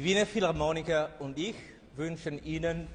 Die Wiener Philharmoniker und ich wünschen Ihnen